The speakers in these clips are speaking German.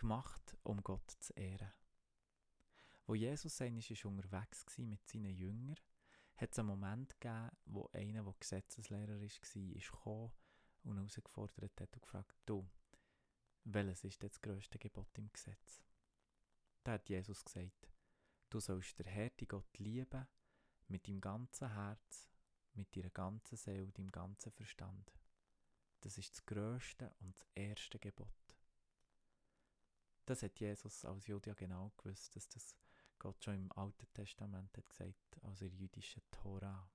gemacht, um Gott zu ehren. Wo Jesus einmal unterwegs war mit seinen Jüngern, hat es einen Moment gegeben, wo einer, der Gesetzeslehrer war, ist gekommen und herausgefordert hat und gefragt, du, welches ist das grösste Gebot im Gesetz? Da hat Jesus gesagt, du sollst der Herr, Gott lieben, mit deinem ganzen Herz, mit deiner ganzen Seele, deinem ganzen Verstand. Das ist das grösste und das erste Gebot. Das hat Jesus als Jude ja genau gewusst, dass das Gott schon im Alten Testament hat gesagt, also in der jüdischen Tora.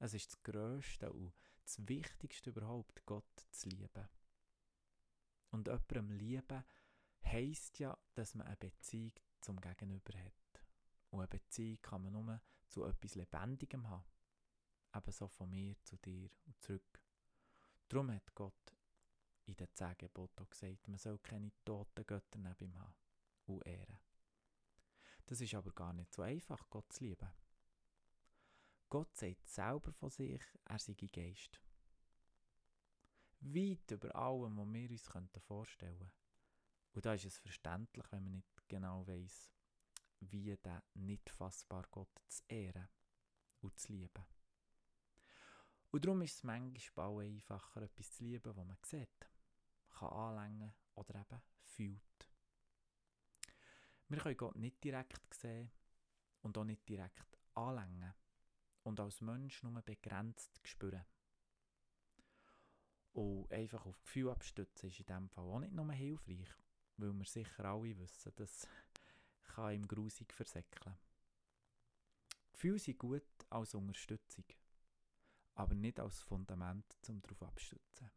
Es ist das Größte und das Wichtigste überhaupt, Gott zu lieben. Und jemandem lieben heisst ja, dass man eine Beziehung zum Gegenüber hat. Und eine Beziehung kann man nur zu etwas Lebendigem haben. Ebenso von mir zu dir und zurück. Darum hat Gott in den zehn Geboten gesagt, man soll keine toten Götter neben ihm haben und ehren. Das ist aber gar nicht so einfach, Gott zu lieben. Gott sagt selber von sich, er sei Geist. Weit über allem, was wir uns vorstellen könnten. Und da ist es verständlich, wenn man nicht genau weiß, wie der nicht fassbar Gott zu ehren und zu lieben. Und darum ist es manchmal einfacher, etwas zu lieben, was man sieht, kann anlängen oder eben fühlt. Wir können Gott nicht direkt sehen und auch nicht direkt anlängen und als Mensch nur begrenzt spüren. Und einfach auf Gefühl abstützen ist in diesem Fall auch nicht nur hilfreich, weil wir sicher alle wissen, dass kann im grusig versäckeln. Gefühle sind gut als Unterstützung, aber nicht als Fundament zum darauf abstützen.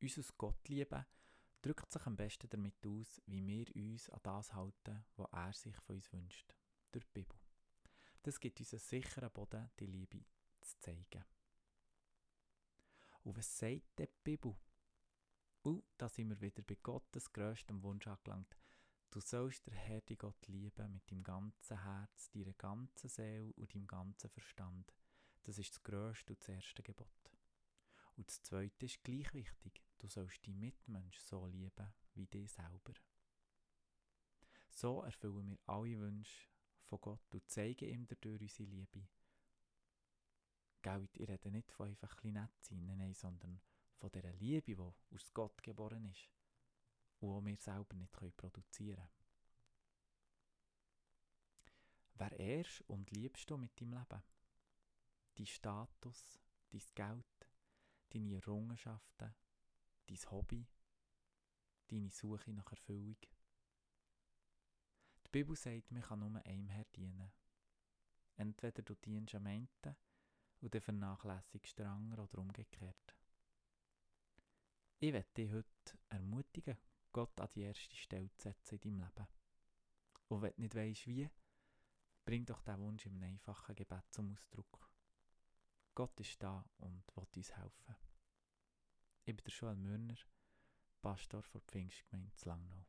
Unser Gottliebe drückt sich am besten damit aus, wie wir uns an das halten, was er sich von uns wünscht, durch die Bibel. Das gibt uns einen sicheren Boden, die Liebe zu zeigen. Und was sagt die Bibel? Und da sind wir wieder bei Gottes grösstem Wunsch angelangt. Du sollst der Herr, die Gott lieben, mit deinem ganzen Herz, deiner ganzen Seele und deinem ganzen Verstand. Das ist das grösste und das erste Gebot. Und das zweite ist gleich wichtig. Du sollst die Mitmensch so lieben wie dich selber. So erfüllen wir alle Wünsche von Gott und zeigen ihm dadurch unsere Liebe. Gell, ich rede nicht von einfach ein nett sein, nein, sondern von dieser Liebe, die aus Gott geboren ist und die wir selber nicht produzieren können. Wer ehrst und liebst du mit deinem Leben? Dein Status, dein Geld, deine Errungenschaften, dein Hobby, deine Suche nach Erfüllung? Die Bibel sagt, man kann nur einem Herr dienen. Entweder du dienst am einen und dann vernachlässigst den oder umgekehrt. Ich werde dich heute ermutigen, Gott an die erste Stelle zu setzen in deinem Leben. Und wenn du nicht weißt, wie, bring doch diesen Wunsch im einfachen Gebet zum Ausdruck. Gott ist da und will uns helfen. Ich bin der Joel Mürner, Pastor der Pfingstgemeinde Langnau.